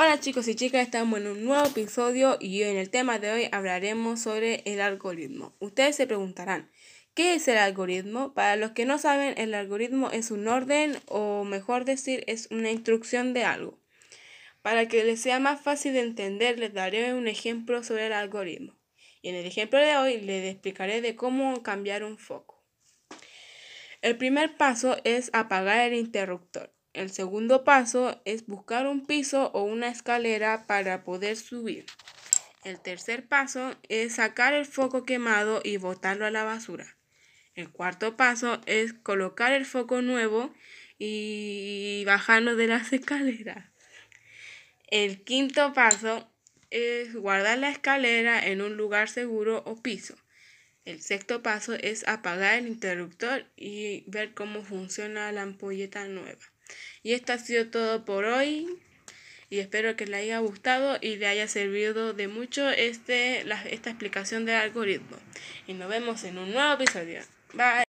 Hola chicos y chicas, estamos en un nuevo episodio y en el tema de hoy hablaremos sobre el algoritmo. Ustedes se preguntarán, ¿qué es el algoritmo? Para los que no saben, el algoritmo es un orden o mejor decir, es una instrucción de algo. Para que les sea más fácil de entender, les daré un ejemplo sobre el algoritmo. Y en el ejemplo de hoy les explicaré de cómo cambiar un foco. El primer paso es apagar el interruptor. El segundo paso es buscar un piso o una escalera para poder subir. El tercer paso es sacar el foco quemado y botarlo a la basura. El cuarto paso es colocar el foco nuevo y bajarlo de las escaleras. El quinto paso es guardar la escalera en un lugar seguro o piso. El sexto paso es apagar el interruptor y ver cómo funciona la ampolleta nueva. Y esto ha sido todo por hoy. Y espero que le haya gustado y le haya servido de mucho este, esta explicación del algoritmo. Y nos vemos en un nuevo episodio. Bye.